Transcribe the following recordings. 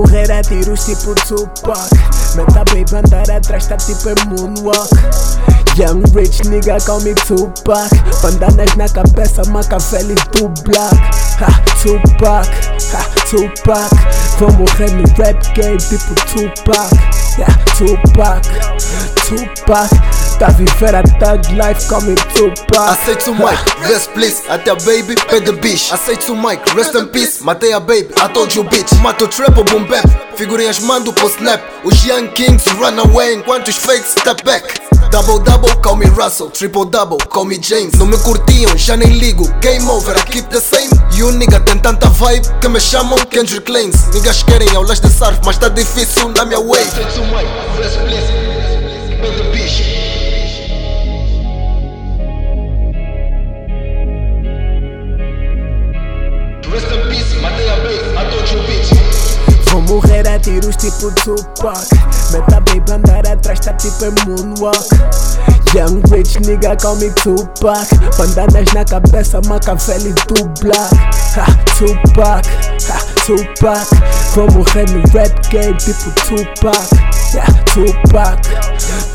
morrer a tiros tipo Tupac. Meta baby andar atrás tá tipo em moonwalk. Young rich nigga call me Tupac. Bandanas na cabeça, Machiavelli do black. Ha, Tupac, ha, Tupac Vou morrer no rap game tipo Tupac Yeah, Tupac, Tupac. Tá a viver a thug life como Tupac. Aceito o mic, rest please, até a baby, pede bicho Aceito o mic, rest in peace, matei a baby, I told you bitch. Mato trap ou boom bap, figurinhas mando pro snap. Os young kings run away enquanto os fakes step back Double double, call me Russell, triple double, call me James Não me curtiam, já nem ligo, game over, I keep the same You nigga tem tanta vibe que me chamam Kendrick Lanes Niggas querem aulas de surf, mas tá difícil na minha way morrer a tiros tipo Tupac. Meta baby andar atrás tá tipo em moonwalk. Young rich nigga call me Tupac. Bandanas na cabeça, Machiavelli do black. Ha, Tupac, ha, Tupac. Vou morrer no rap game tipo Tupac. Yeah, Tupac,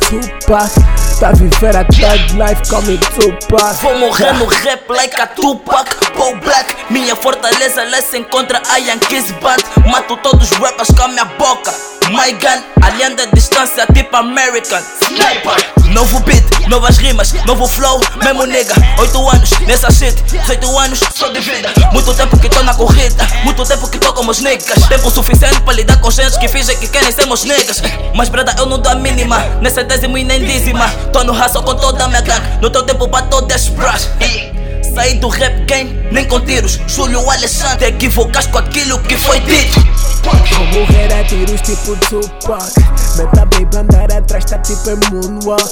Tupac. Tá viver a thug life como Tupac. Vou morrer no rap like a Tupac Paul Black Minha fortaleza lá se encontra a Yankees Band Mato todos os rappers com a minha boca. My gun, aliando a distância tipo American. Sniper. Novo beat, novas rimas, novo flow, mesmo nigga. 8 anos nessa shit, 18 anos só de vida. Muito tempo que tô na corrida, muito tempo que tô como os niggas. Tempo suficiente para lidar com gente que fingem que querem ser meus niggas. Mas brada eu não dou a mínima, nem centésimo e nem dízima. Tô no hustle com toda a minha gangue, não tenho tempo todas as bras Saí do rap game, nem com tiros. Júlio Alexandre, te equivocaste com aquilo que foi dito. Vou morrer a tiros tipo Tupac. Meta baby andar atrás tá tipo em moonwalk.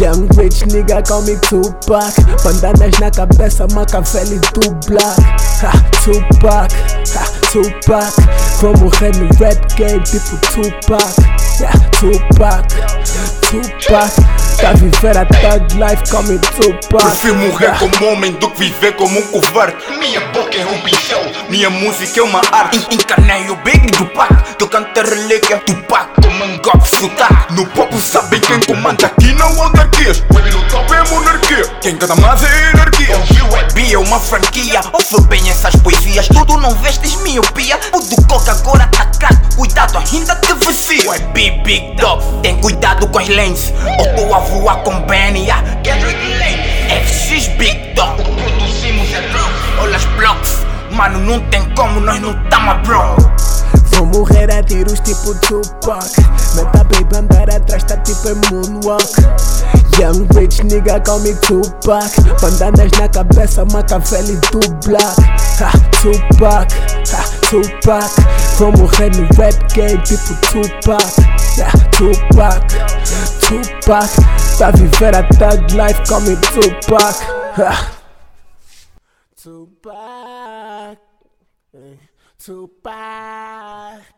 Young rich nigga call me Tupac. Bandanas na cabeça, Machiavelli do black. Ha, Tupac, ha, Tupac. Vou morrer no rap game tipo Tupac. Yeah, Tupac, Tupac. Tá viver a thug life como Tupac. Prefiro morrer como homem do que viver como um covarde. Minha boca é um pincel, minha música é uma arte. En- Encarnei o Big do Pac, eu canto relíquia Tupac. Como um golpe sotaque No pop sabem quem comanda aqui não autarquias. Baby no top é monarquia, quem canta mais é hierarquia O web é uma franquia, ouve bem essas poesias Tudo não vestes miopia, o do coca agora atacado Cuidado ainda te vicia Web Big Dog, tem cuidado com as lanes. Ou tô a voar com Benny, ah, Kendrick Lane. FX Big Dog, produzimos é drone. Olha as blocks, mano não tem como nós não tamo a bro. Vou morrer a tiros tipo Tupac. Meta baby andar atrás tá tipo moonwalk. Young rich nigga call me Tupac. Bandanas na cabeça, Machiavelli do black. Ha, Tupac, ha, Tupac Morrer no rap game tipo Tupac. Yeah, Tupac, Tupac. Tá a viver a thug life como Tupac. Ha. Tupac. Eh, Tupac